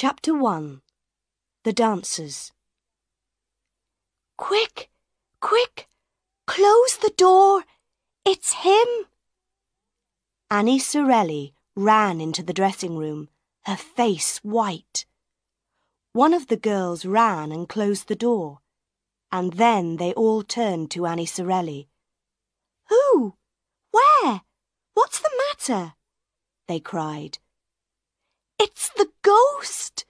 Chapter 1 The Dancers Quick, quick, close the door. It's him. Annie Sorelli ran into the dressing room, her face white. One of the girls ran and closed the door, and then they all turned to Annie Sorelli. Who? Where? What's the matter? They cried. It's the ghost,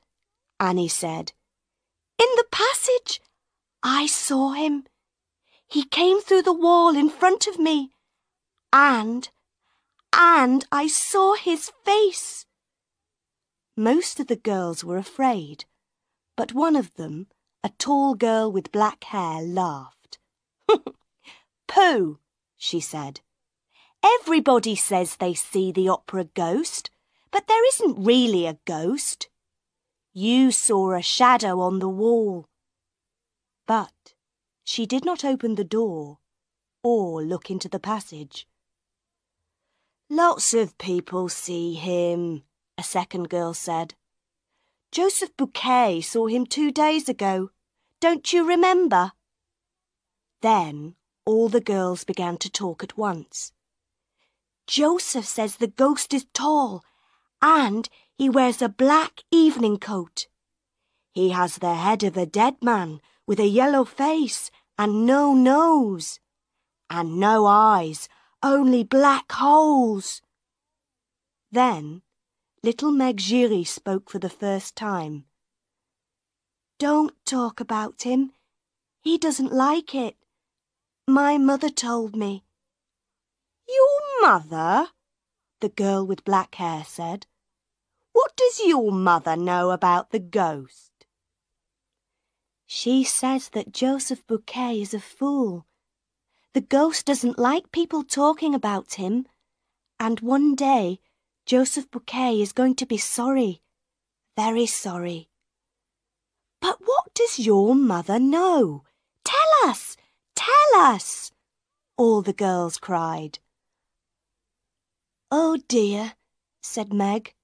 Annie said. In the passage. I saw him. He came through the wall in front of me. And, and I saw his face. Most of the girls were afraid, but one of them, a tall girl with black hair, laughed. Pooh, she said. Everybody says they see the opera ghost, but there isn't really a ghost. You saw a shadow on the wall. But she did not open the door or look into the passage. Lots of people see him, a second girl said. Joseph Bouquet saw him two days ago. Don't you remember? Then all the girls began to talk at once. Joseph says the ghost is tall and he wears a black evening coat. He has the head of a dead man with a yellow face and no nose. And no eyes, only black holes. Then little Meg Giry spoke for the first time. Don't talk about him. He doesn't like it. My mother told me. Your mother? The girl with black hair said. What does your mother know about the ghost? She says that Joseph Bouquet is a fool. The ghost doesn't like people talking about him. And one day, Joseph Bouquet is going to be sorry. Very sorry. But what does your mother know? Tell us! Tell us! All the girls cried. Oh dear, said Meg.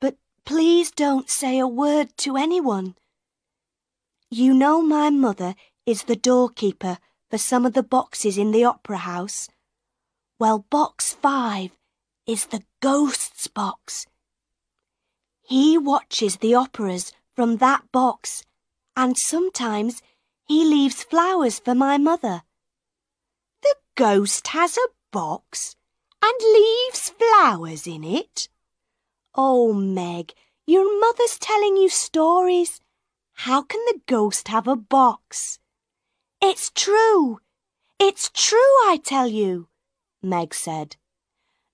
But please don't say a word to anyone. You know my mother is the doorkeeper for some of the boxes in the opera house. Well, box five is the ghost's box. He watches the operas from that box and sometimes he leaves flowers for my mother. The ghost has a box? And leaves flowers in it? Oh, Meg, your mother's telling you stories. How can the ghost have a box? It's true. It's true, I tell you, Meg said.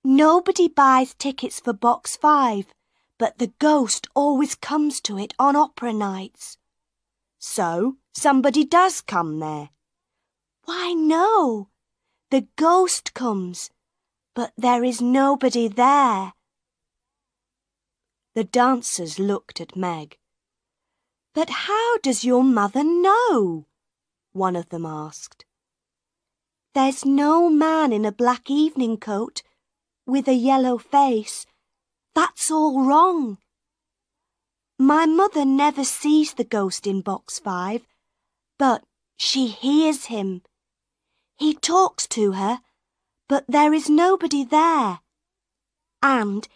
Nobody buys tickets for box five, but the ghost always comes to it on opera nights. So somebody does come there. Why, no. The ghost comes but there is nobody there. The dancers looked at Meg. But how does your mother know? One of them asked. There's no man in a black evening coat with a yellow face. That's all wrong. My mother never sees the ghost in box five, but she hears him. He talks to her but there is nobody there. And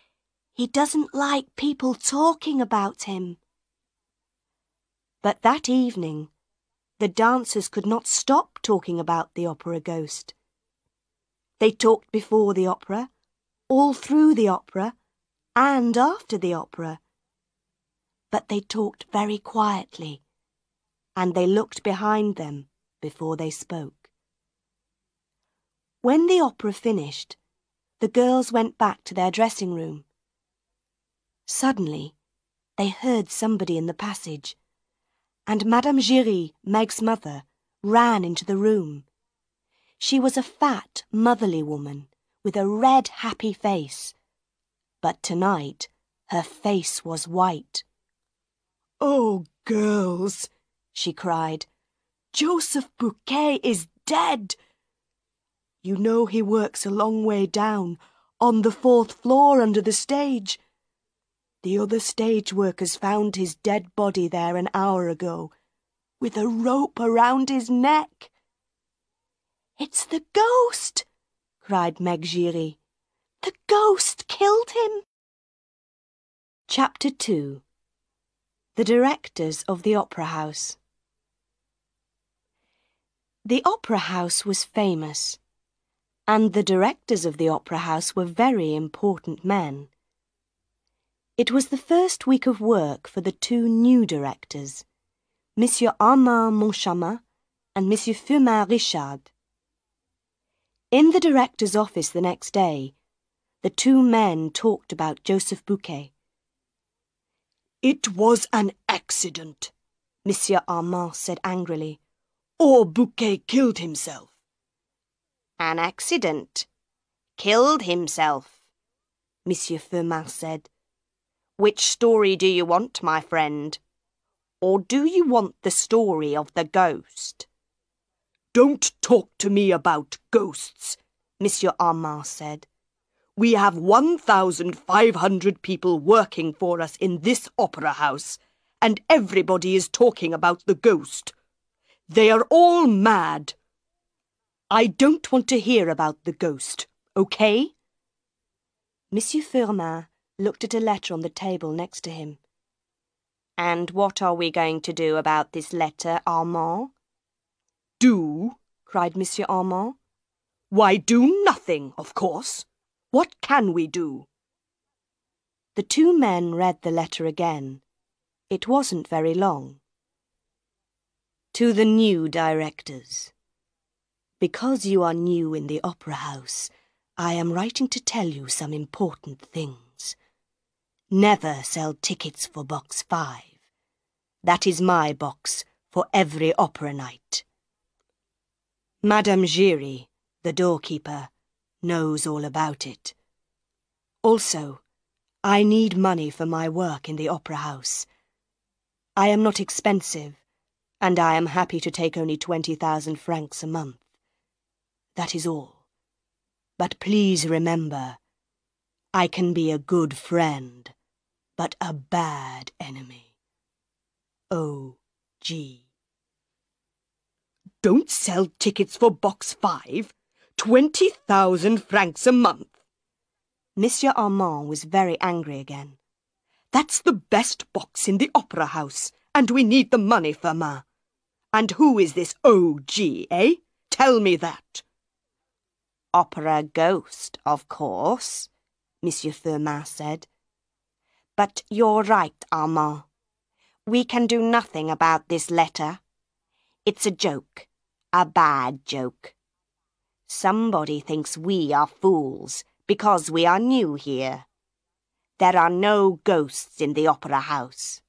he doesn't like people talking about him. But that evening, the dancers could not stop talking about the opera ghost. They talked before the opera, all through the opera, and after the opera. But they talked very quietly, and they looked behind them before they spoke. When the opera finished, the girls went back to their dressing room. Suddenly, they heard somebody in the passage, and Madame Giry, Meg's mother, ran into the room. She was a fat, motherly woman with a red, happy face. But tonight, her face was white. Oh, girls, she cried, Joseph Bouquet is dead. You know he works a long way down, on the fourth floor under the stage. The other stage workers found his dead body there an hour ago, with a rope around his neck. It's the ghost, cried Meg Giry. The ghost killed him. Chapter 2 The Directors of the Opera House The Opera House was famous, and the directors of the Opera House were very important men. It was the first week of work for the two new directors, Monsieur Armand Moncharmin and Monsieur Firmin Richard. In the director's office the next day, the two men talked about Joseph Bouquet. It was an accident, Monsieur Armand said angrily. Or Bouquet killed himself. An accident. Killed himself, Monsieur Firmin said. Which story do you want, my friend? Or do you want the story of the ghost? Don't talk to me about ghosts, Monsieur Armand said. We have 1,500 people working for us in this opera house, and everybody is talking about the ghost. They are all mad. I don't want to hear about the ghost, okay? Monsieur Firmin looked at a letter on the table next to him. And what are we going to do about this letter, Armand? Do? cried Monsieur Armand. Why, do nothing, of course. What can we do? The two men read the letter again. It wasn't very long. To the new directors. Because you are new in the Opera House, I am writing to tell you some important things. Never sell tickets for box five. That is my box for every opera night. Madame Giry, the doorkeeper, knows all about it. Also, I need money for my work in the opera house. I am not expensive, and I am happy to take only 20,000 francs a month. That is all. But please remember, I can be a good friend but a bad enemy. O. G. Don't sell tickets for box five. Twenty thousand francs a month. Monsieur Armand was very angry again. That's the best box in the opera house, and we need the money, Firmin. And who is this O.G., eh? Tell me that. Opera ghost, of course, Monsieur Firmin said. But you're right, Armand. We can do nothing about this letter. It's a joke. A bad joke. Somebody thinks we are fools because we are new here. There are no ghosts in the opera house.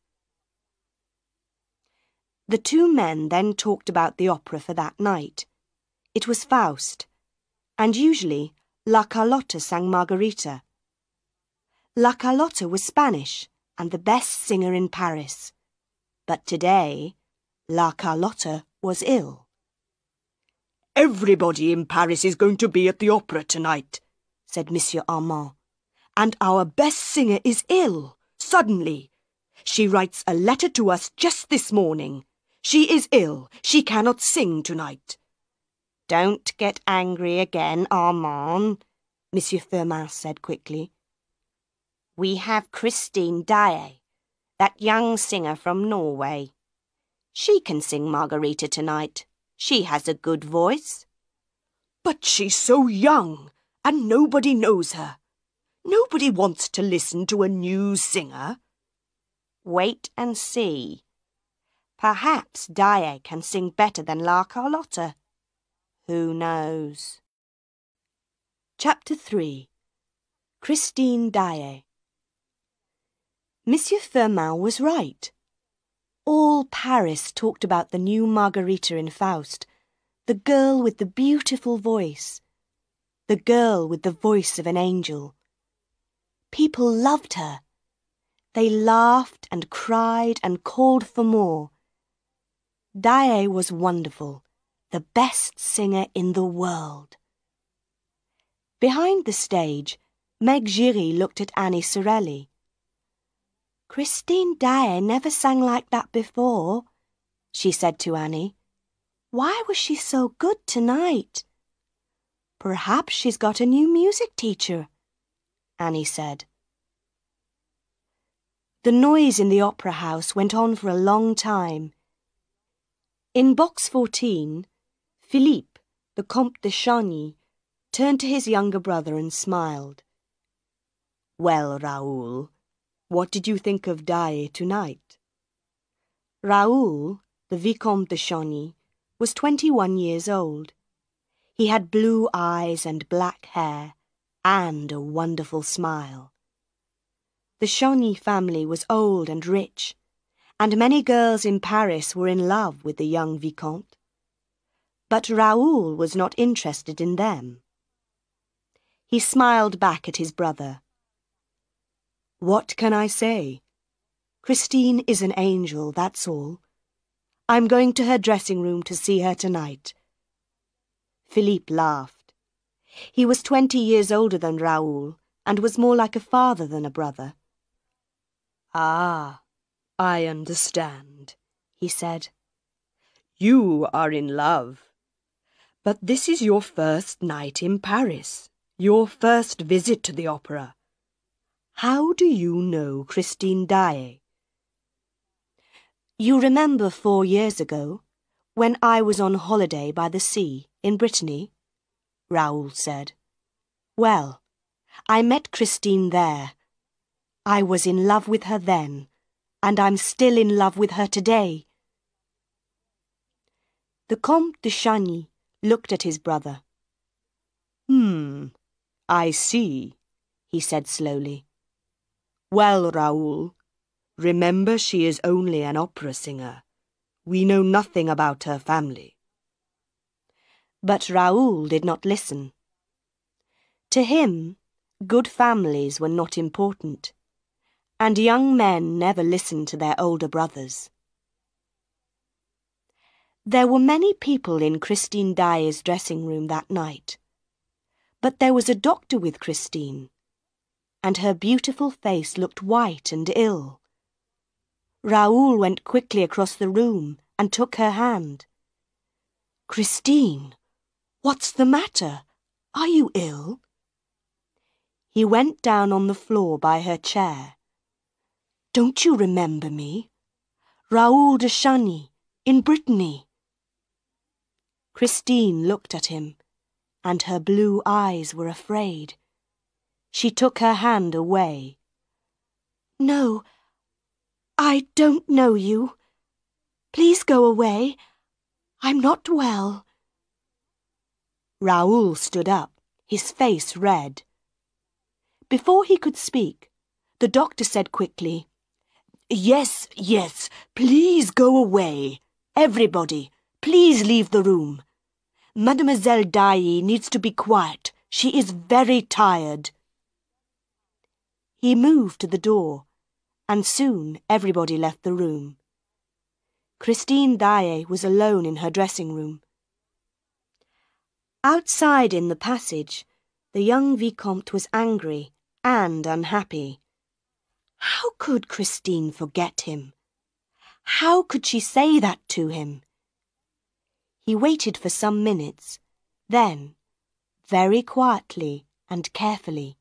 The two men then talked about the opera for that night. It was Faust, and usually La Carlotta sang Margarita. La Carlotta was Spanish and the best singer in Paris. But today, La Carlotta was ill. Everybody in Paris is going to be at the opera tonight, said Monsieur Armand. And our best singer is ill, suddenly. She writes a letter to us just this morning. She is ill. She cannot sing tonight. Don't get angry again, Armand, Monsieur Firmin said quickly. We have Christine Daae, that young singer from Norway. She can sing Margarita tonight. She has a good voice. But she's so young, and nobody knows her. Nobody wants to listen to a new singer. Wait and see. Perhaps Daae can sing better than La Carlotta. Who knows? Chapter 3 Christine Daae Monsieur Firmin was right. All Paris talked about the new Margarita in Faust, the girl with the beautiful voice, the girl with the voice of an angel. People loved her. They laughed and cried and called for more. Daae was wonderful, the best singer in the world. Behind the stage, Meg Giry looked at Annie Sorelli. Christine Daae never sang like that before, she said to Annie. Why was she so good tonight? Perhaps she's got a new music teacher, Annie said. The noise in the opera house went on for a long time. In box 14, Philippe, the Comte de Chagny, turned to his younger brother and smiled. Well, Raoul, what did you think of Daae tonight? Raoul, the Vicomte de Chagny, was 21 years old. He had blue eyes and black hair, and a wonderful smile. The Chagny family was old and rich, and many girls in Paris were in love with the young Vicomte. But Raoul was not interested in them. He smiled back at his brother. What can I say? Christine is an angel, that's all. I'm going to her dressing room to see her tonight. Philippe laughed. He was twenty years older than Raoul and was more like a father than a brother. Ah, I understand, he said. You are in love. But this is your first night in Paris, your first visit to the opera. How do you know Christine Daae? You remember four years ago, when I was on holiday by the sea in Brittany? Raoul said. Well, I met Christine there I was in love with her then, and I'm still in love with her today. The Comte de Chagny looked at his brother. Hmm, I see, he said slowly. Well, Raoul, remember she is only an opera singer. We know nothing about her family. But Raoul did not listen. To him, good families were not important and young men never listened to their older brothers. There were many people in Christine Daae's dressing room that night, but there was a doctor with Christine, and her beautiful face looked white and ill. Raoul went quickly across the room and took her hand. Christine, what's the matter? Are you ill? He went down on the floor by her chair don't you remember me? Raoul de Chagny, in Brittany. Christine looked at him, and her blue eyes were afraid. She took her hand away. No, I don't know you. Please go away. I'm not well. Raoul stood up, his face red. Before he could speak, the doctor said quickly, Yes, yes, please go away. Everybody, please leave the room. Mademoiselle Daae needs to be quiet. She is very tired. He moved to the door, and soon everybody left the room. Christine Daae was alone in her dressing room. Outside in the passage, the young Vicomte was angry and unhappy. How could Christine forget him? How could she say that to him? He waited for some minutes. Then, very quietly and carefully,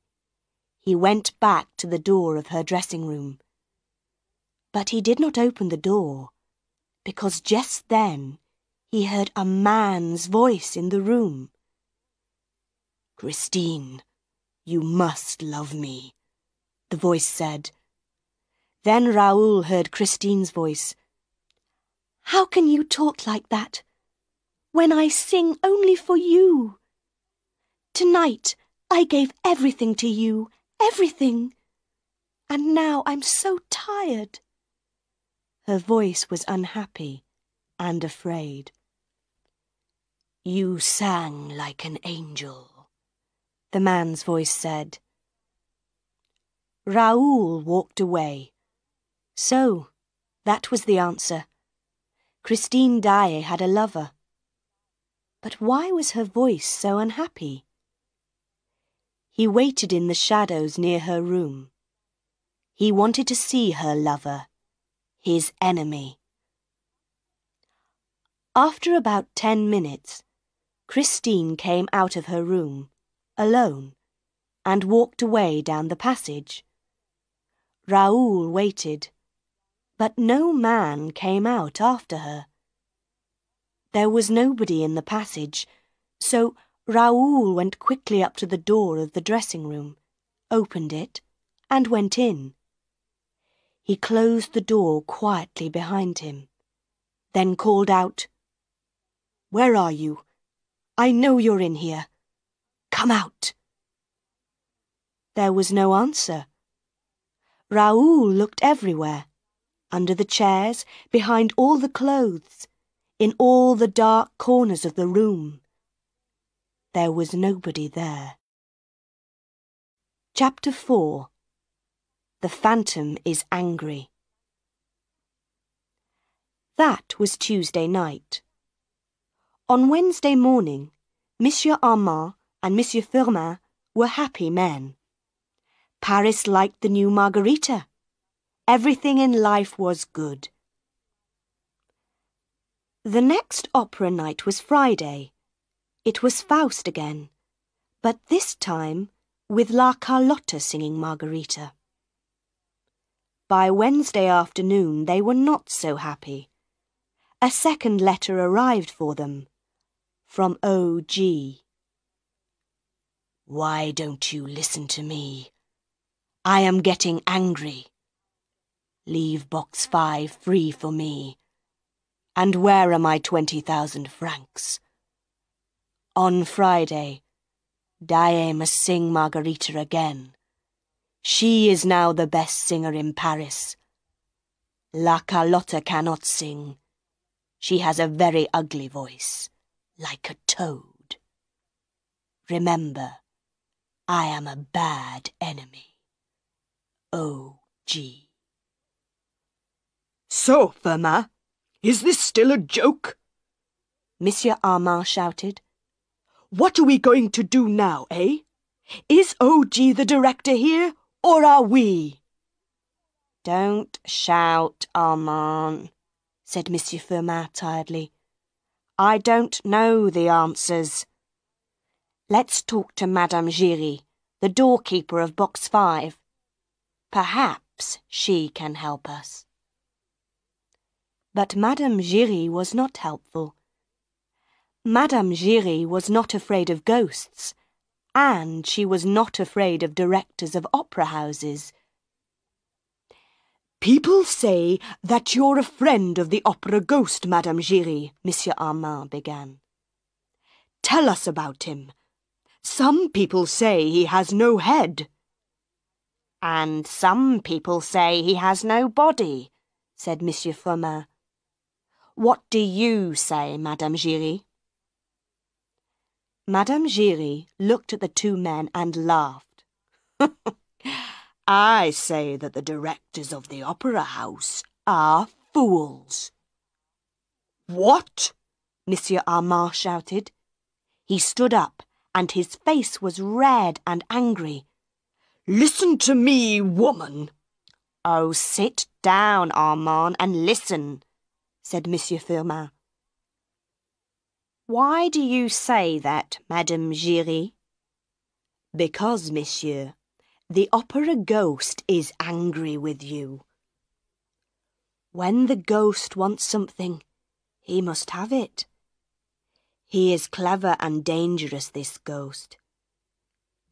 he went back to the door of her dressing room. But he did not open the door, because just then he heard a man's voice in the room. Christine, you must love me, the voice said then Raoul heard Christine's voice. How can you talk like that? When I sing only for you. Tonight I gave everything to you, everything. And now I'm so tired. Her voice was unhappy and afraid. You sang like an angel, the man's voice said. Raoul walked away. So, that was the answer. Christine Daae had a lover. But why was her voice so unhappy? He waited in the shadows near her room. He wanted to see her lover, his enemy. After about ten minutes, Christine came out of her room, alone, and walked away down the passage. Raoul waited, but no man came out after her. There was nobody in the passage, so Raoul went quickly up to the door of the dressing room, opened it, and went in. He closed the door quietly behind him, then called out, Where are you? I know you're in here. Come out. There was no answer. Raoul looked everywhere, under the chairs, behind all the clothes, in all the dark corners of the room. There was nobody there. Chapter 4 The Phantom is Angry That was Tuesday night. On Wednesday morning, Monsieur Armand and Monsieur Firmin were happy men. Paris liked the new Margarita. Everything in life was good. The next opera night was Friday. It was Faust again, but this time with La Carlotta singing Margarita. By Wednesday afternoon they were not so happy. A second letter arrived for them from O.G. Why don't you listen to me? I am getting angry. Leave box five free for me. And where are my twenty thousand francs? On Friday, Daae must sing Margarita again. She is now the best singer in Paris. La Carlotta cannot sing. She has a very ugly voice, like a toad. Remember, I am a bad enemy. O.G. So, Firmin, is this still a joke? Monsieur Armand shouted. What are we going to do now, eh? Is O.G. the director here, or are we? Don't shout, Armand, said Monsieur Firmin tiredly. I don't know the answers. Let's talk to Madame Giry, the doorkeeper of box five. Perhaps she can help us. But Madame Giry was not helpful. Madame Giry was not afraid of ghosts, and she was not afraid of directors of opera houses. People say that you're a friend of the opera ghost, Madame Giry, Monsieur Armand began. Tell us about him. Some people say he has no head. And some people say he has no body, said Monsieur Firmin. What do you say, Madame Giry? Madame Giry looked at the two men and laughed. I say that the directors of the opera house are fools. What? Monsieur Armand shouted. He stood up, and his face was red and angry. Listen to me, woman. Oh, sit down, Armand, and listen, said Monsieur Firmin. Why do you say that, Madame Giry? Because, monsieur, the opera ghost is angry with you. When the ghost wants something, he must have it. He is clever and dangerous, this ghost.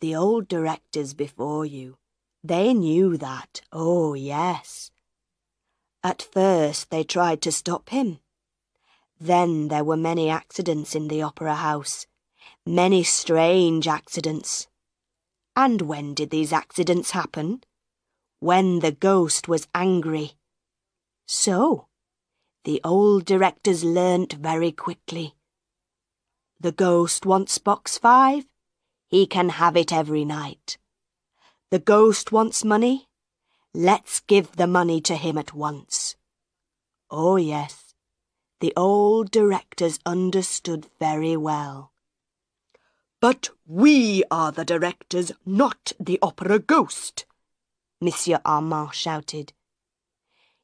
The old directors before you, they knew that, oh yes. At first they tried to stop him. Then there were many accidents in the opera house, many strange accidents. And when did these accidents happen? When the ghost was angry. So, the old directors learnt very quickly. The ghost wants box five, he can have it every night. The ghost wants money? Let's give the money to him at once. Oh, yes, the old directors understood very well. But we are the directors, not the opera ghost, Monsieur Armand shouted.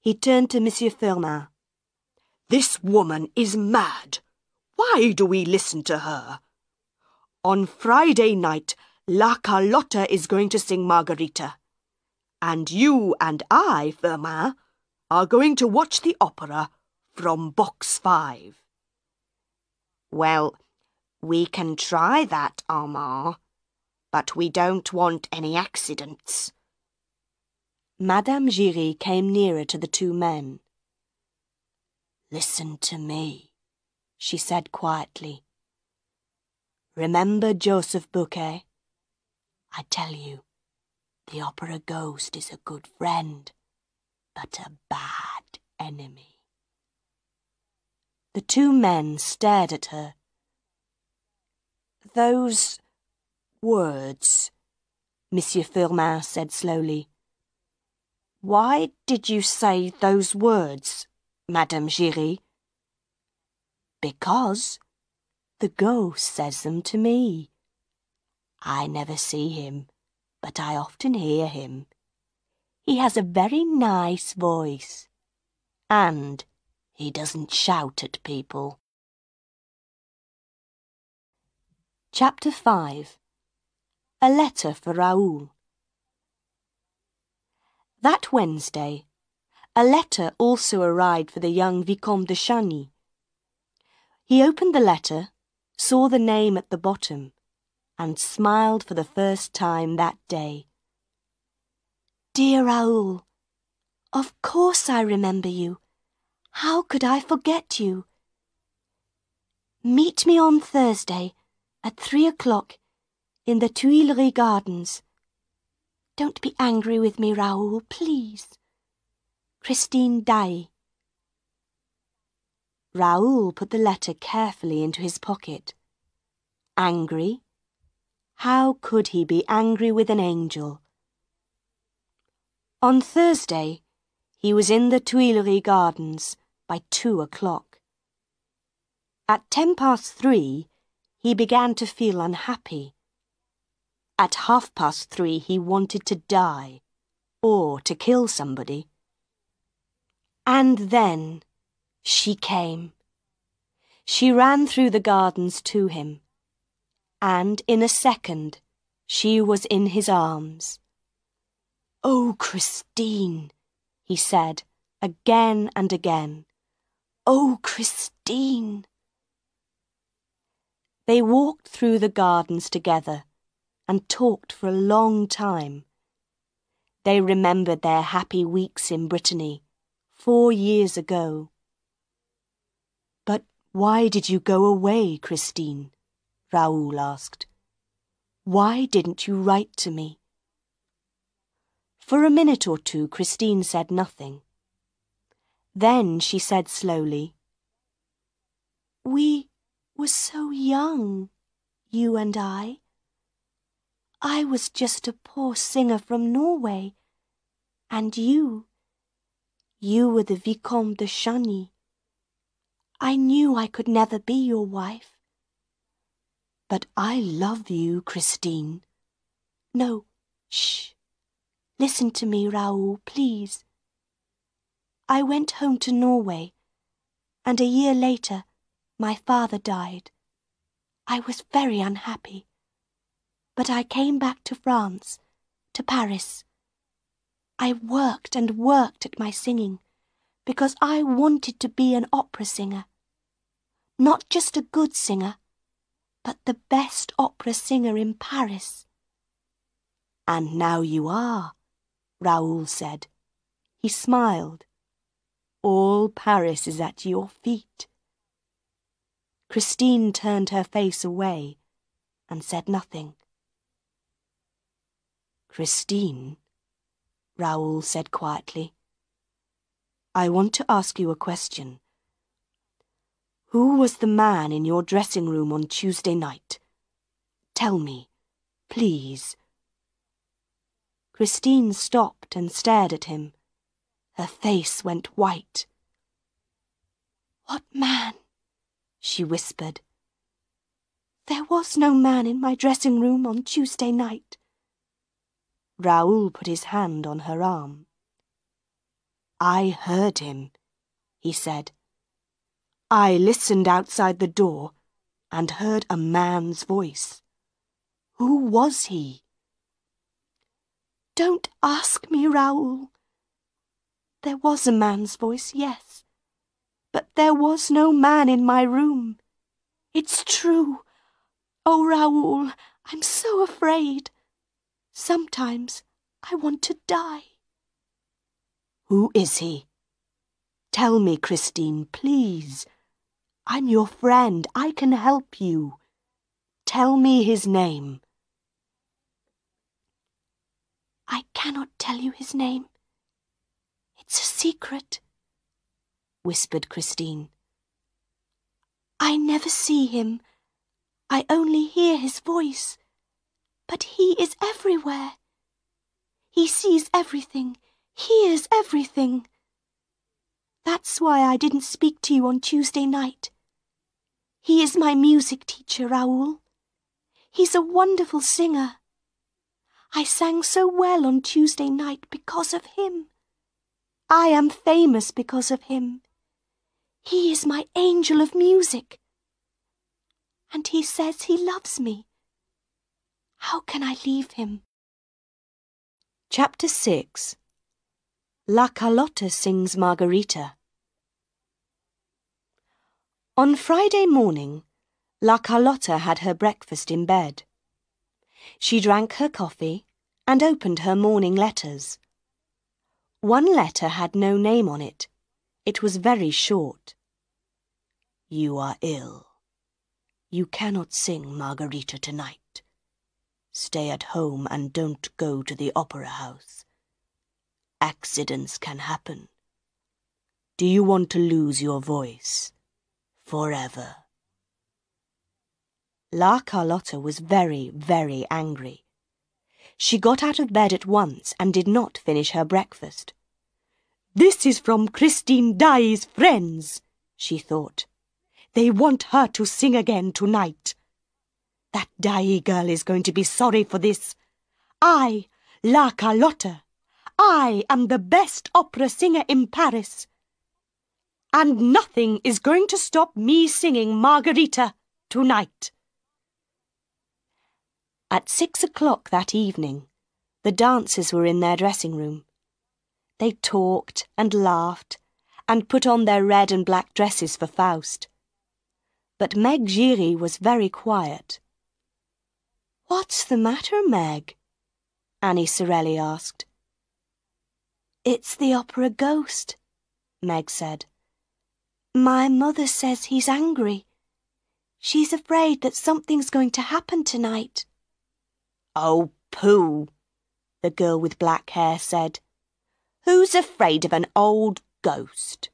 He turned to Monsieur Firmin. This woman is mad. Why do we listen to her? On Friday night, La Carlotta is going to sing Margarita. And you and I, Firmin, are going to watch the opera from box five. Well, we can try that, Armand, but we don't want any accidents. Madame Giry came nearer to the two men. Listen to me, she said quietly. Remember Joseph Bouquet? I tell you, the opera ghost is a good friend, but a bad enemy. The two men stared at her. Those words, Monsieur Firmin said slowly. Why did you say those words, Madame Giry? Because the ghost says them to me. I never see him, but I often hear him. He has a very nice voice, and he doesn't shout at people. Chapter 5 A Letter for Raoul That Wednesday, a letter also arrived for the young Vicomte de Chagny. He opened the letter, saw the name at the bottom, and smiled for the first time that day. Dear Raoul, of course I remember you. How could I forget you? Meet me on Thursday at three o'clock in the Tuileries Gardens. Don't be angry with me, Raoul, please. Christine Daae. Raoul put the letter carefully into his pocket. Angry? How could he be angry with an angel? On Thursday, he was in the Tuileries Gardens by two o'clock. At ten past three, he began to feel unhappy. At half past three, he wanted to die, or to kill somebody. And then she came. She ran through the gardens to him, and in a second she was in his arms. Oh, Christine, he said again and again. Oh, Christine. They walked through the gardens together and talked for a long time. They remembered their happy weeks in Brittany, four years ago. But why did you go away, Christine? Raoul asked. Why didn't you write to me? For a minute or two, Christine said nothing. Then she said slowly, We were so young, you and I. I was just a poor singer from Norway, and you, you were the Vicomte de Chagny. I knew I could never be your wife. But I love you, Christine. No, shh. Listen to me, Raoul, please. I went home to Norway, and a year later my father died. I was very unhappy. But I came back to France, to Paris. I worked and worked at my singing because I wanted to be an opera singer. Not just a good singer, but the best opera singer in Paris. And now you are, Raoul said. He smiled. All Paris is at your feet. Christine turned her face away and said nothing. Christine, Raoul said quietly, I want to ask you a question. Who was the man in your dressing room on Tuesday night? Tell me, please. Christine stopped and stared at him. Her face went white. What man? she whispered. There was no man in my dressing room on Tuesday night. Raoul put his hand on her arm. I heard him, he said. I listened outside the door and heard a man's voice. Who was he? Don't ask me, Raoul. There was a man's voice, yes, but there was no man in my room. It's true. Oh, Raoul, I'm so afraid. Sometimes I want to die. Who is he? Tell me, Christine, please. I'm your friend. I can help you. Tell me his name. I cannot tell you his name. It's a secret, whispered Christine. I never see him. I only hear his voice. But he is everywhere. He sees everything, hears everything. That's why I didn't speak to you on Tuesday night. He is my music teacher, Raoul. He's a wonderful singer. I sang so well on Tuesday night because of him. I am famous because of him. He is my angel of music. And he says he loves me. How can I leave him? Chapter 6 La Carlotta sings Margarita. On Friday morning, La Carlotta had her breakfast in bed. She drank her coffee and opened her morning letters. One letter had no name on it. It was very short. You are ill. You cannot sing Margarita tonight. Stay at home and don't go to the opera house. Accidents can happen. Do you want to lose your voice? Forever. La Carlotta was very, very angry. She got out of bed at once and did not finish her breakfast. This is from Christine Daae's friends, she thought. They want her to sing again tonight. That Daae girl is going to be sorry for this. I, La Carlotta, I am the best opera singer in Paris and nothing is going to stop me singing Margarita tonight. At six o'clock that evening, the dancers were in their dressing room. They talked and laughed and put on their red and black dresses for Faust. But Meg Giry was very quiet. What's the matter, Meg? Annie Sorelli asked. It's the opera ghost, Meg said. My mother says he's angry. She's afraid that something's going to happen tonight. Oh, pooh, the girl with black hair said. Who's afraid of an old ghost?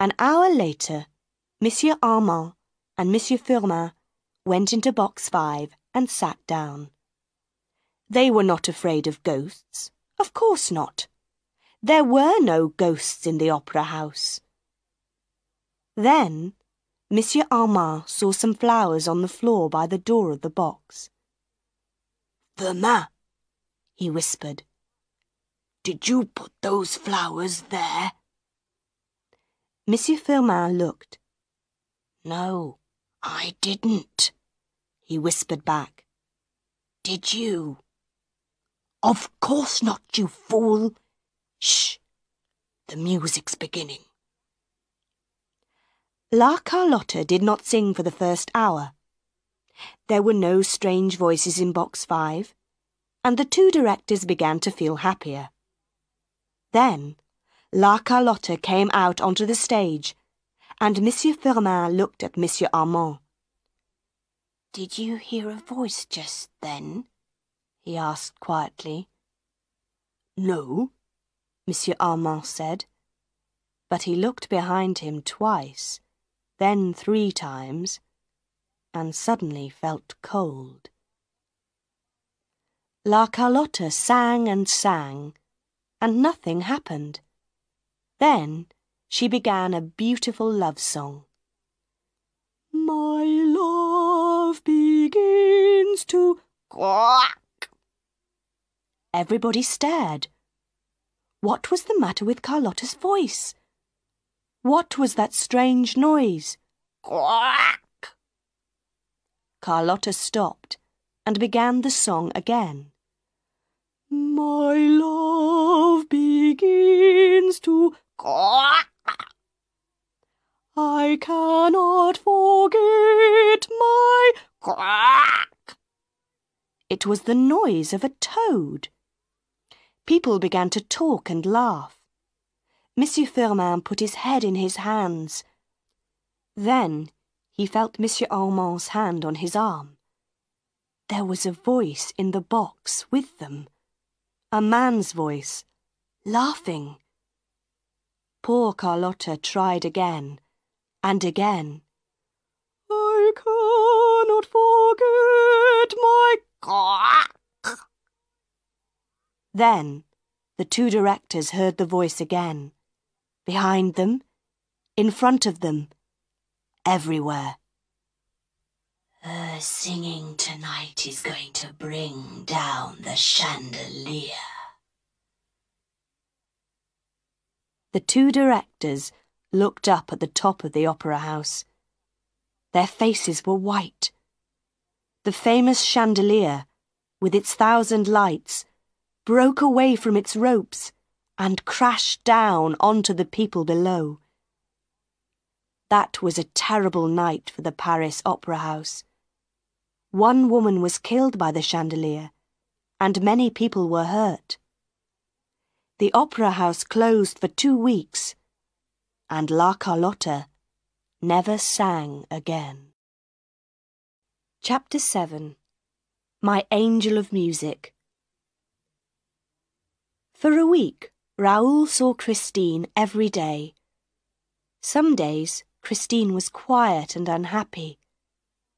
An hour later, Monsieur Armand and Monsieur Firmin went into box five and sat down. They were not afraid of ghosts. Of course not. There were no ghosts in the opera house. Then Monsieur Armand saw some flowers on the floor by the door of the box. Firmin, he whispered. Did you put those flowers there? Monsieur Firmin looked. No, I didn't, he whispered back. Did you? Of course not, you fool, Shh! The music's beginning. La Carlotta did not sing for the first hour. There were no strange voices in box five, and the two directors began to feel happier. Then, La Carlotta came out onto the stage, and Monsieur Firmin looked at Monsieur Armand. Did you hear a voice just then? he asked quietly. No, Monsieur Armand said. But he looked behind him twice, then three times, and suddenly felt cold. La Carlotta sang and sang, and nothing happened. Then she began a beautiful love song. My love begins to quack, Everybody stared. What was the matter with Carlotta's voice? What was that strange noise? Quack! Carlotta stopped and began the song again. My love begins to quack. I cannot forget my quack. It was the noise of a toad. People began to talk and laugh. Monsieur Firmin put his head in his hands. Then he felt Monsieur Armand's hand on his arm. There was a voice in the box with them. A man's voice, laughing. Poor Carlotta tried again and again. I cannot forget my quack. Then the two directors heard the voice again. Behind them, in front of them, everywhere. Her singing tonight is going to bring down the chandelier. The two directors looked up at the top of the opera house. Their faces were white. The famous chandelier, with its thousand lights, broke away from its ropes and crashed down onto the people below. That was a terrible night for the Paris Opera House. One woman was killed by the chandelier, and many people were hurt. The opera house closed for two weeks, and La Carlotta never sang again. Chapter 7 My Angel of Music For a week, Raoul saw Christine every day. Some days, Christine was quiet and unhappy.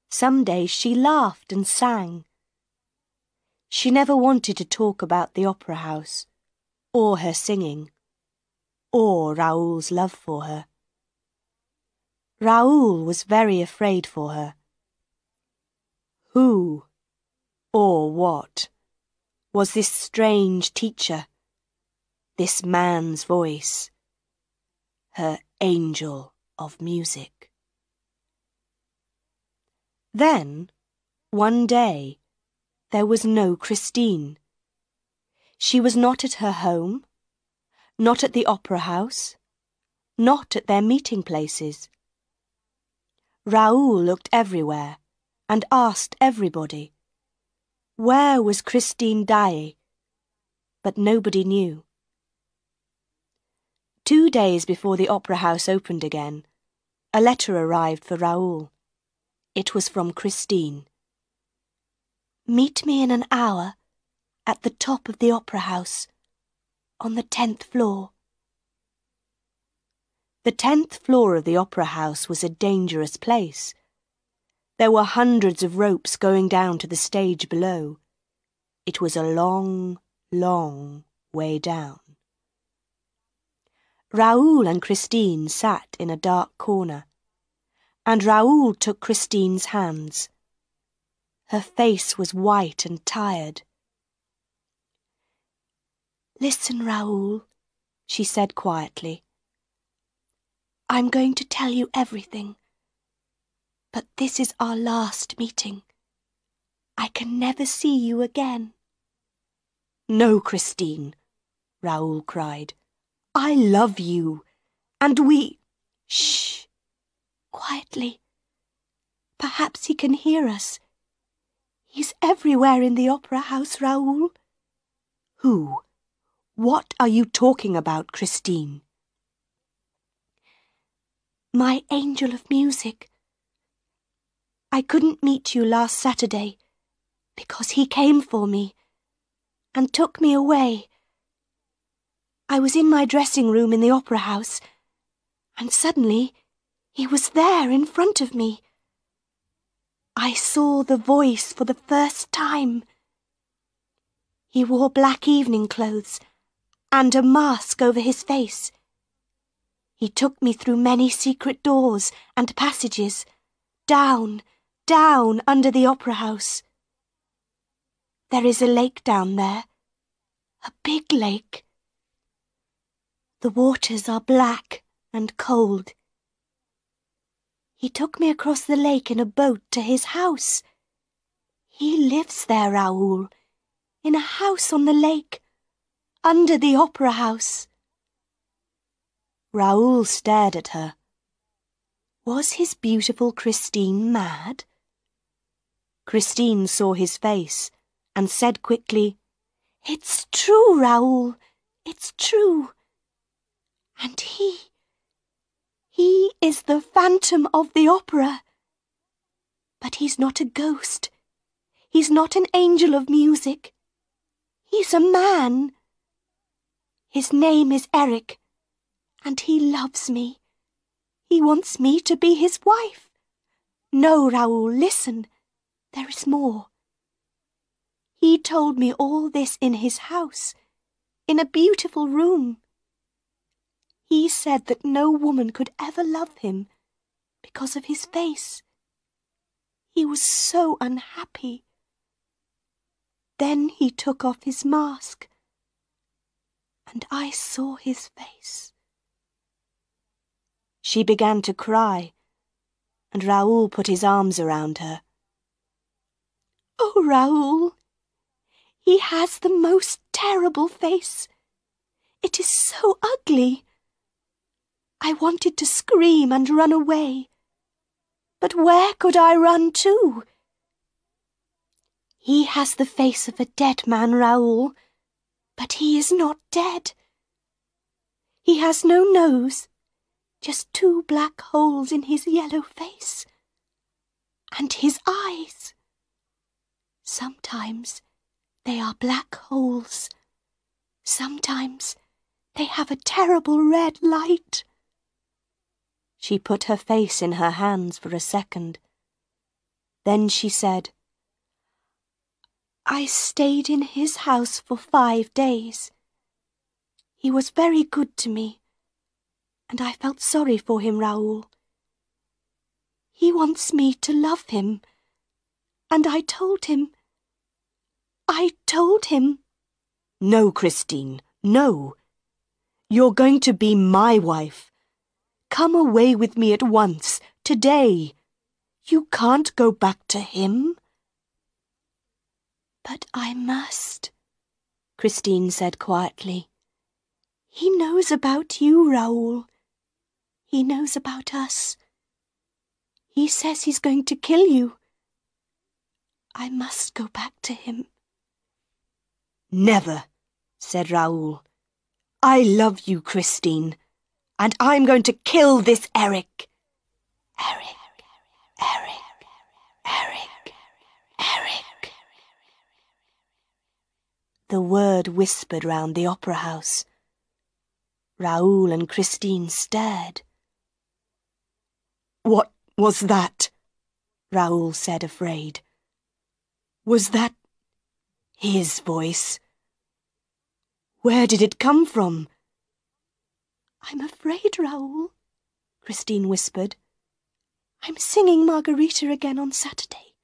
Some days she laughed and sang. She never wanted to talk about the opera house, or her singing, or Raoul's love for her. Raoul was very afraid for her. Who, or what, was this strange teacher, this man's voice, her angel of music? Then, one day, there was no Christine. She was not at her home, not at the opera house, not at their meeting places. Raoul looked everywhere and asked everybody, where was Christine Daae? But nobody knew. Two days before the opera house opened again, a letter arrived for Raoul. It was from Christine. Meet me in an hour at the top of the opera house, on the tenth floor. The tenth floor of the opera house was a dangerous place. There were hundreds of ropes going down to the stage below. It was a long, long way down. Raoul and Christine sat in a dark corner and Raoul took Christine's hands. Her face was white and tired. Listen, Raoul, she said quietly. I'm going to tell you everything. But this is our last meeting. I can never see you again. No, Christine, Raoul cried. I love you, and we... Shh! quietly. Perhaps he can hear us. He's everywhere in the opera house, Raoul. Who? What are you talking about, Christine? My angel of music. I couldn't meet you last Saturday because he came for me and took me away. I was in my dressing room in the opera house and suddenly he was there in front of me. I saw the voice for the first time. He wore black evening clothes and a mask over his face. He took me through many secret doors and passages, down, down under the opera house. There is a lake down there, A big lake. The waters are black and cold. He took me across the lake in a boat to his house. He lives there, Raoul, in a house on the lake, under the opera house. Raoul stared at her. Was his beautiful Christine mad? Christine saw his face and said quickly, It's true, Raoul. It's true. And he, he is the phantom of the opera. But he's not a ghost. He's not an angel of music. He's a man. His name is Eric, and he loves me. He wants me to be his wife. No, Raoul, listen. There is more. He told me all this in his house, in a beautiful room. He said that no woman could ever love him because of his face. He was so unhappy. Then he took off his mask, and I saw his face. She began to cry, and Raoul put his arms around her. Oh, Raoul, he has the most terrible face. It is so ugly. I wanted to scream and run away. But where could I run to? He has the face of a dead man, Raoul, but he is not dead. He has no nose, just two black holes in his yellow face. And his eyes. Sometimes they are black holes. Sometimes they have a terrible red light. She put her face in her hands for a second. Then she said, I stayed in his house for five days. He was very good to me, and I felt sorry for him, Raoul. He wants me to love him, and I told him. I told him. No, Christine, no. You're going to be my wife. Come away with me at once, today. You can't go back to him. But I must, Christine said quietly. He knows about you, Raoul. He knows about us. He says he's going to kill you. I must go back to him. Never, said Raoul. I love you, Christine and I'm going to kill this Eric. Eric, Eric, Eric, Eric. The word whispered round the opera house. Raoul and Christine stared. What was that? Raoul said, afraid. Was that his voice? Where did it come from? I'm afraid, Raoul, Christine whispered. I'm singing Margarita again on Saturday.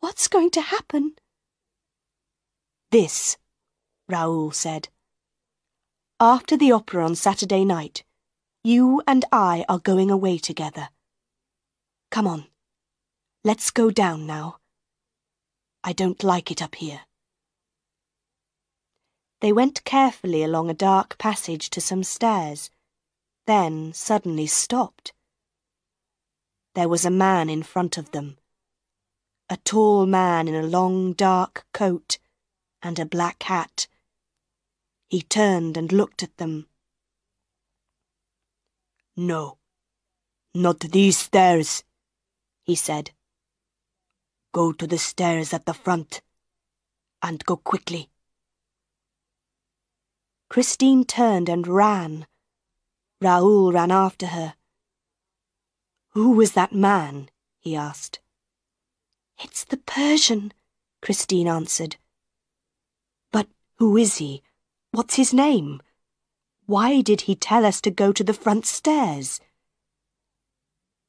What's going to happen? This, Raoul said. After the opera on Saturday night, you and I are going away together. Come on, let's go down now. I don't like it up here. They went carefully along a dark passage to some stairs, then suddenly stopped. There was a man in front of them. A tall man in a long dark coat and a black hat. He turned and looked at them. No, not these stairs, he said. Go to the stairs at the front, and go quickly. Christine turned and ran. Raoul ran after her. Who was that man? he asked. It's the Persian, Christine answered. But who is he? What's his name? Why did he tell us to go to the front stairs?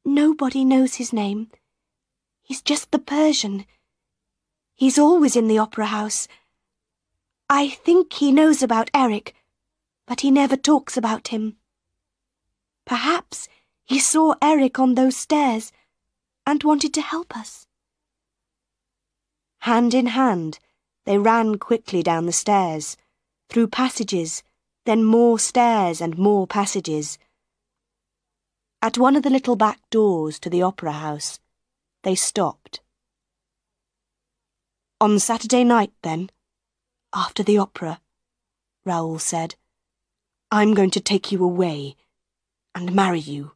Nobody knows his name. He's just the Persian. He's always in the opera house. I think he knows about Eric, but he never talks about him. Perhaps he saw Eric on those stairs and wanted to help us. Hand in hand, they ran quickly down the stairs, through passages, then more stairs and more passages. At one of the little back doors to the opera house, they stopped. On Saturday night, then, after the opera, Raoul said, I'm going to take you away and marry you.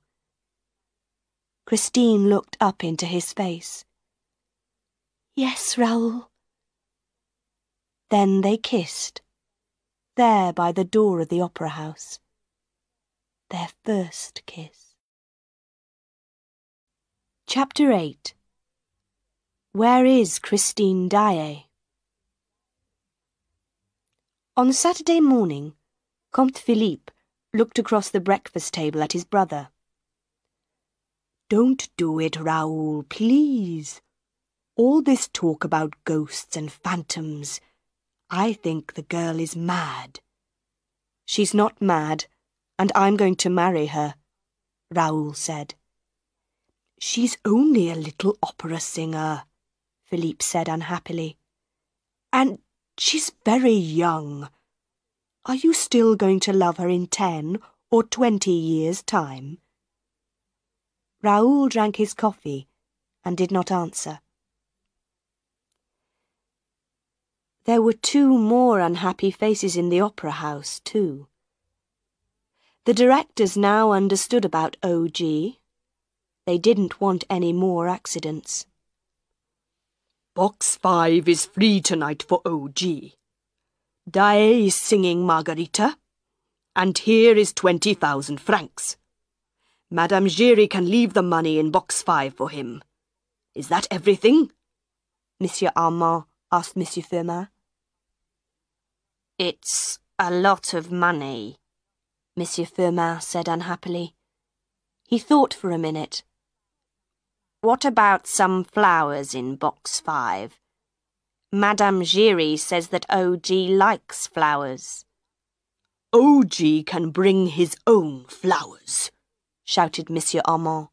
Christine looked up into his face. Yes, Raoul. Then they kissed, there by the door of the opera house. Their first kiss. Chapter 8 Where is Christine Daae? On Saturday morning, Comte Philippe looked across the breakfast table at his brother. Don't do it, Raoul, please. All this talk about ghosts and phantoms. I think the girl is mad. She's not mad, and I'm going to marry her, Raoul said. She's only a little opera singer, Philippe said unhappily. And she's very young. Are you still going to love her in ten or twenty years' time? Raoul drank his coffee and did not answer. There were two more unhappy faces in the opera house, too. The directors now understood about OG. They didn't want any more accidents. Box 5 is free tonight for OG. Daae is singing Margarita, and here is 20,000 francs. Madame Giry can leave the money in box 5 for him. Is that everything? Monsieur Armand asked Monsieur Firmin. It's a lot of money, Monsieur Firmin said unhappily. He thought for a minute. What about some flowers in box five? Madame Giry says that OG likes flowers. OG can bring his own flowers, shouted Monsieur Armand.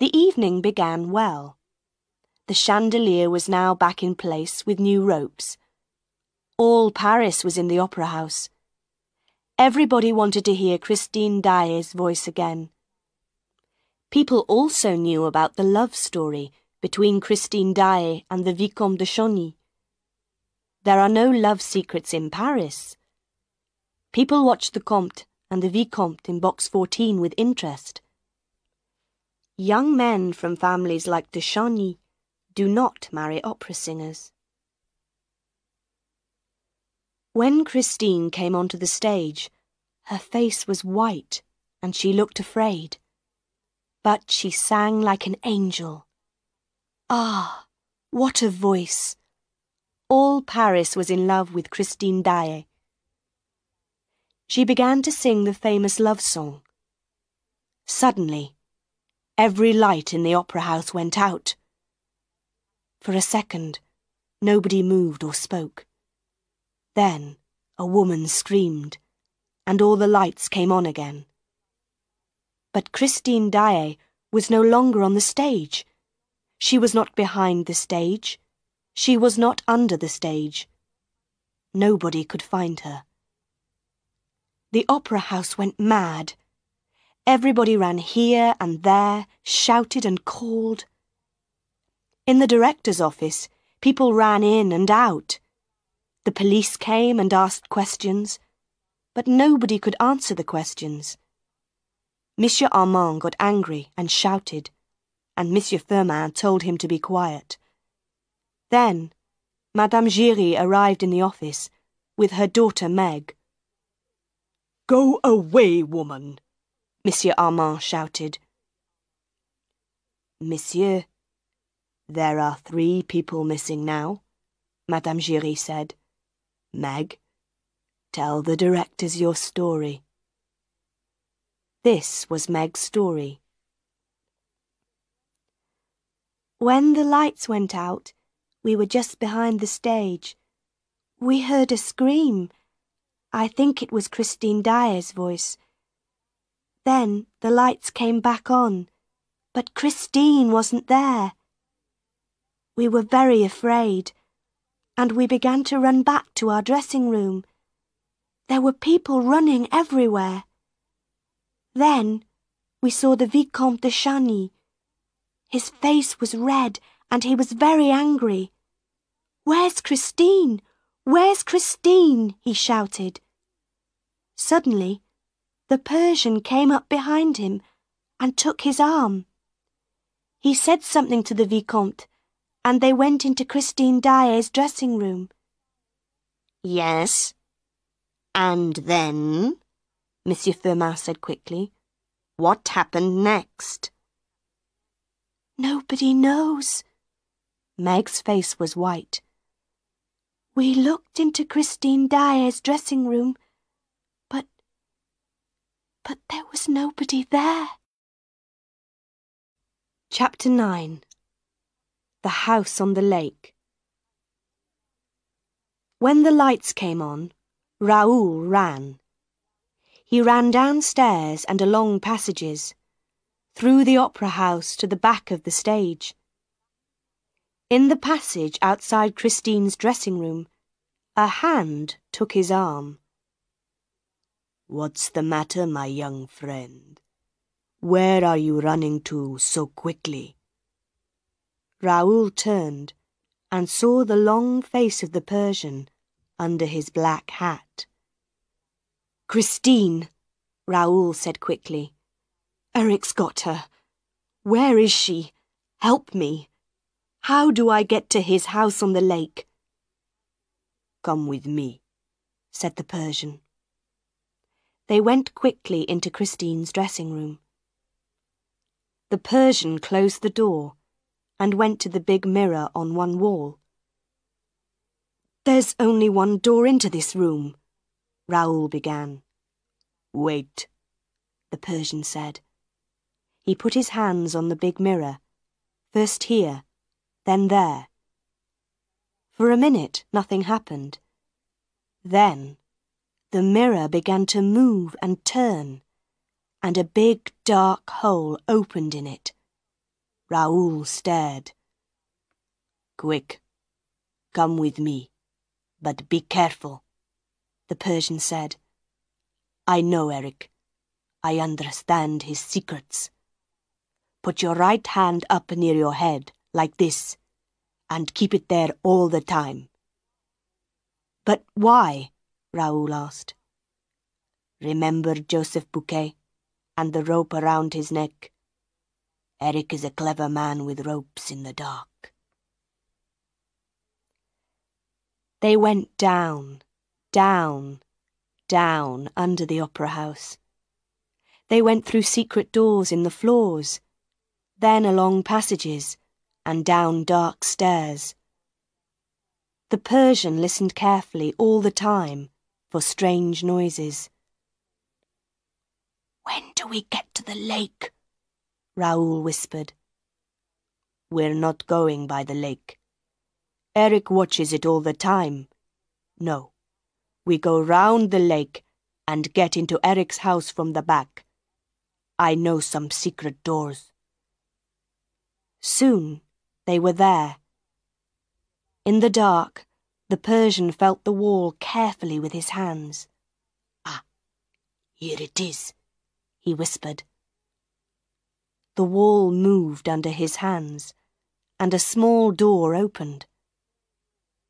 The evening began well. The chandelier was now back in place with new ropes. All Paris was in the opera house. Everybody wanted to hear Christine Daae's voice again. People also knew about the love story between Christine Daae and the Vicomte de Chagny. There are no love secrets in Paris. People watched the Comte and the Vicomte in box 14 with interest. Young men from families like de Chagny do not marry opera singers. When Christine came onto the stage, her face was white and she looked afraid. But she sang like an angel. Ah, what a voice! All Paris was in love with Christine Daae. She began to sing the famous love song. Suddenly, every light in the opera house went out. For a second, nobody moved or spoke. Then a woman screamed, and all the lights came on again. But Christine Daae was no longer on the stage. She was not behind the stage. She was not under the stage. Nobody could find her. The opera house went mad. Everybody ran here and there, shouted and called. In the director's office, people ran in and out. The police came and asked questions, but nobody could answer the questions. Monsieur Armand got angry and shouted, and Monsieur Firmin told him to be quiet. Then, Madame Giry arrived in the office with her daughter Meg. Go away, woman, Monsieur Armand shouted. Monsieur, there are three people missing now, Madame Giry said. Meg, tell the directors your story. This was Meg's story. When the lights went out, we were just behind the stage. We heard a scream. I think it was Christine Daae's voice. Then the lights came back on, but Christine wasn't there. We were very afraid, and we began to run back to our dressing room. There were people running everywhere. Then we saw the Vicomte de Chagny. His face was red and he was very angry. Where's Christine? Where's Christine? he shouted. Suddenly, the Persian came up behind him and took his arm. He said something to the Vicomte, and they went into Christine Daae's dressing room. Yes. And then? Monsieur Firmin said quickly. What happened next? Nobody knows. Meg's face was white. We looked into Christine Daae's dressing room, but... but there was nobody there. Chapter 9 The House on the Lake When the lights came on, Raoul ran. He ran downstairs and along passages, through the opera house to the back of the stage. In the passage outside Christine's dressing room, a hand took his arm. What's the matter, my young friend? Where are you running to so quickly? Raoul turned and saw the long face of the Persian under his black hat. Christine, Raoul said quickly. Eric's got her. Where is she? Help me. How do I get to his house on the lake? Come with me, said the Persian. They went quickly into Christine's dressing room. The Persian closed the door and went to the big mirror on one wall. There's only one door into this room, Raoul began. Wait, the Persian said. He put his hands on the big mirror, first here, then there. For a minute, nothing happened. Then, the mirror began to move and turn, and a big dark hole opened in it. Raoul stared. Quick, come with me, but be careful, the Persian said. I know Eric. I understand his secrets. Put your right hand up near your head, like this, and keep it there all the time. But why? Raoul asked. Remember Joseph Buquet and the rope around his neck? Eric is a clever man with ropes in the dark. They went down, down, down under the opera house. They went through secret doors in the floors, then along passages and down dark stairs. The Persian listened carefully all the time for strange noises. When do we get to the lake? Raoul whispered. We're not going by the lake. Eric watches it all the time. No, we go round the lake and get into Eric's house from the back. I know some secret doors. Soon they were there. In the dark, the Persian felt the wall carefully with his hands. Ah, here it is, he whispered. The wall moved under his hands, and a small door opened.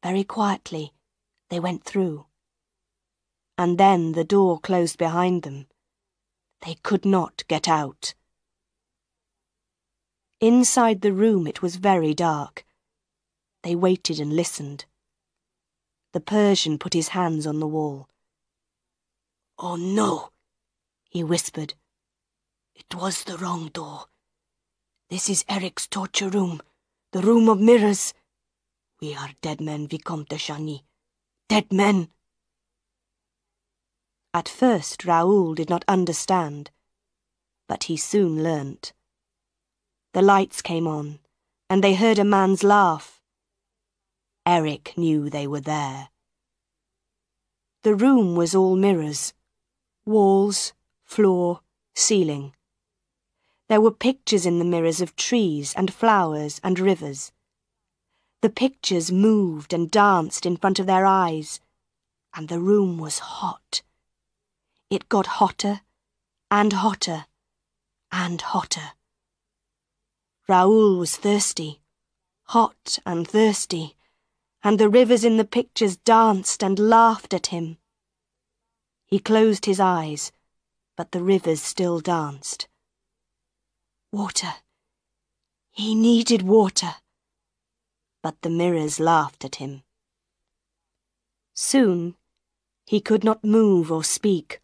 Very quietly, they went through. And then the door closed behind them. They could not get out. Inside the room it was very dark. They waited and listened. The Persian put his hands on the wall. Oh no, he whispered. It was the wrong door. This is Eric's torture room, the room of mirrors. We are dead men, Vicomte de Chagny. Dead men. At first Raoul did not understand, but he soon learnt. The lights came on, and they heard a man's laugh. Eric knew they were there. The room was all mirrors. Walls, floor, ceiling. There were pictures in the mirrors of trees and flowers and rivers. The pictures moved and danced in front of their eyes, and the room was hot. It got hotter and hotter and hotter. Raoul was thirsty, hot and thirsty, and the rivers in the pictures danced and laughed at him. He closed his eyes, but the rivers still danced. Water. He needed water. But the mirrors laughed at him. Soon, he could not move or speak,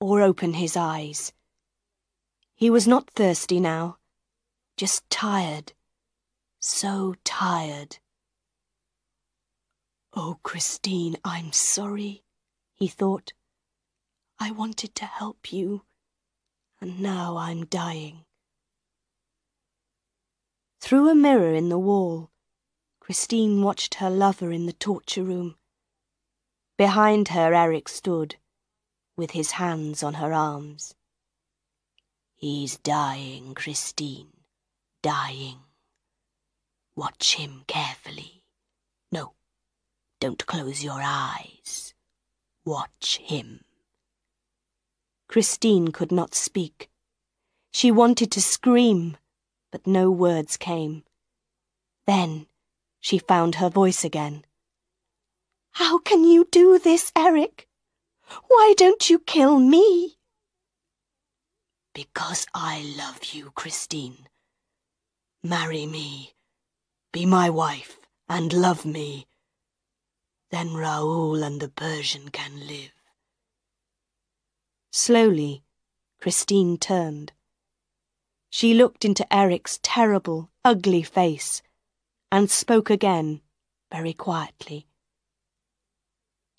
or open his eyes. He was not thirsty now, just tired, so tired. Oh, Christine, I'm sorry, he thought. I wanted to help you, and now I'm dying. Through a mirror in the wall, Christine watched her lover in the torture room. Behind her, Eric stood, with his hands on her arms. He's dying, Christine, dying. Watch him carefully. No, don't close your eyes. Watch him. Christine could not speak. She wanted to scream but no words came. Then she found her voice again. How can you do this, Eric? Why don't you kill me? Because I love you, Christine. Marry me, be my wife, and love me. Then Raoul and the Persian can live. Slowly, Christine turned. She looked into Eric's terrible, ugly face and spoke again, very quietly.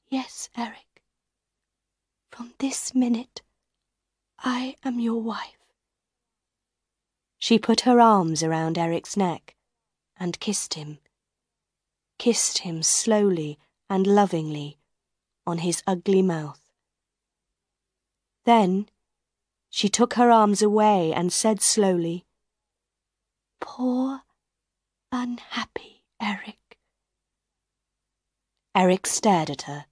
Yes, Eric. From this minute, I am your wife. She put her arms around Eric's neck and kissed him, kissed him slowly and lovingly on his ugly mouth. Then she took her arms away and said slowly, Poor, unhappy Eric. Eric stared at her.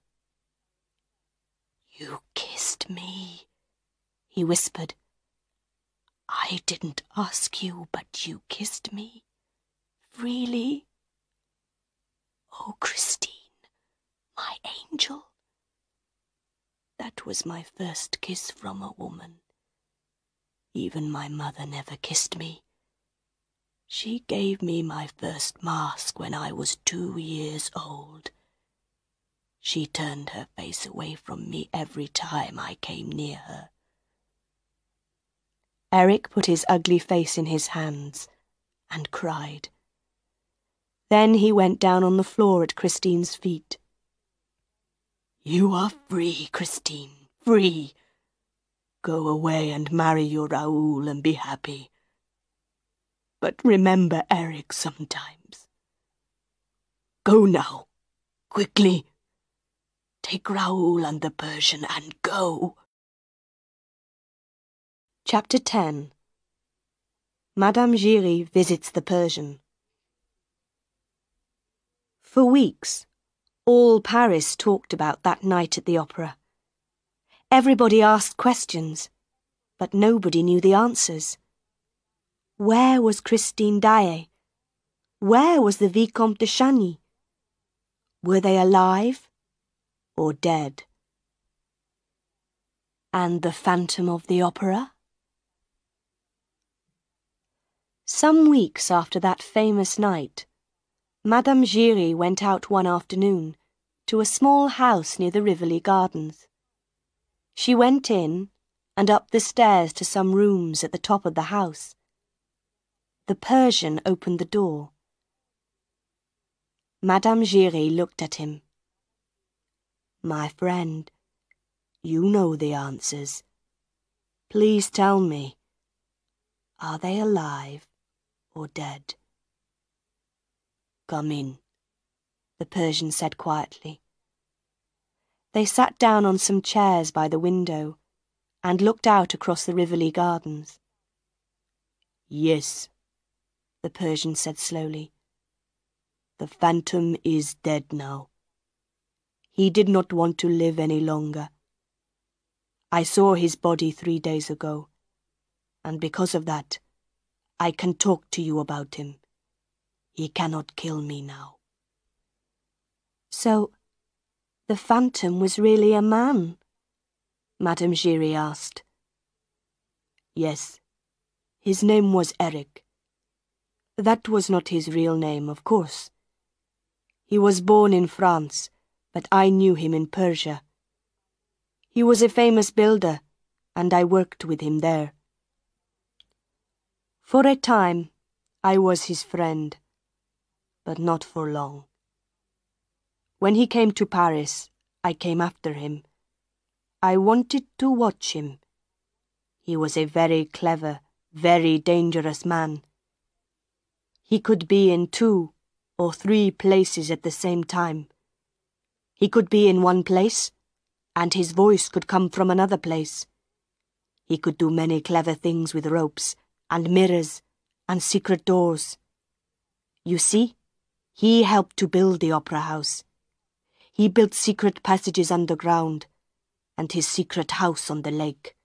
You kissed me, he whispered. I didn't ask you, but you kissed me. Freely. Oh, Christine, my angel. That was my first kiss from a woman. Even my mother never kissed me. She gave me my first mask when I was two years old. She turned her face away from me every time I came near her. Eric put his ugly face in his hands and cried. Then he went down on the floor at Christine's feet. You are free, Christine, free. Go away and marry your Raoul and be happy. But remember Eric sometimes. Go now, quickly. Take Raoul and the Persian and go. Chapter 10 Madame Giry visits the Persian. For weeks, all Paris talked about that night at the opera. Everybody asked questions, but nobody knew the answers. Where was Christine Daae? Where was the Vicomte de Chagny? Were they alive or dead? And the Phantom of the Opera? Some weeks after that famous night, Madame Giry went out one afternoon to a small house near the Rivoli Gardens. She went in and up the stairs to some rooms at the top of the house. The Persian opened the door. Madame Giry looked at him. My friend, you know the answers. Please tell me, are they alive or dead? Come in, the Persian said quietly. They sat down on some chairs by the window and looked out across the Rivoli gardens. Yes, the Persian said slowly. The phantom is dead now. He did not want to live any longer. I saw his body three days ago, and because of that, I can talk to you about him. He cannot kill me now. So, the phantom was really a man? Madame Giry asked. Yes. His name was Eric. That was not his real name, of course. He was born in France, but I knew him in Persia. He was a famous builder, and I worked with him there. For a time, I was his friend, but not for long. When he came to Paris, I came after him. I wanted to watch him. He was a very clever, very dangerous man. He could be in two or three places at the same time. He could be in one place, and his voice could come from another place. He could do many clever things with ropes, and mirrors, and secret doors. You see, he helped to build the opera house. He built secret passages underground, and his secret house on the lake.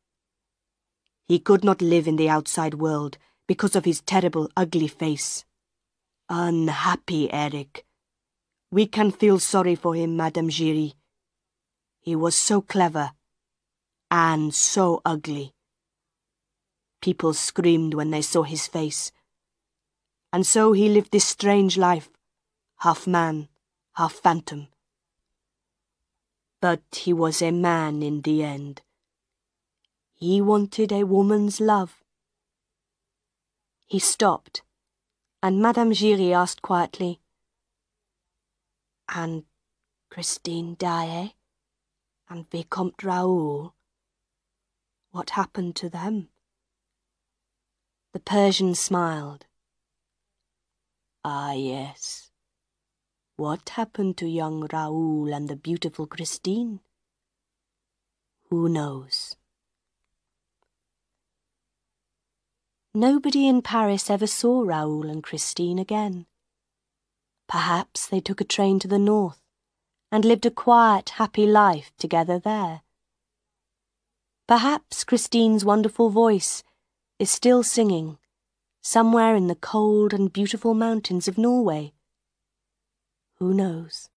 He could not live in the outside world because of his terrible, ugly face. Unhappy Eric. We can feel sorry for him, Madame Giry. He was so clever and so ugly. People screamed when they saw his face. And so he lived this strange life, half man, half phantom. But he was a man in the end. He wanted a woman's love. He stopped and Madame Giry asked quietly, And Christine Daae and Vicomte Raoul, what happened to them? The Persian smiled. Ah, yes. What happened to young Raoul and the beautiful Christine? Who knows? Nobody in Paris ever saw Raoul and Christine again. Perhaps they took a train to the north and lived a quiet, happy life together there. Perhaps Christine's wonderful voice is still singing somewhere in the cold and beautiful mountains of Norway. Who knows?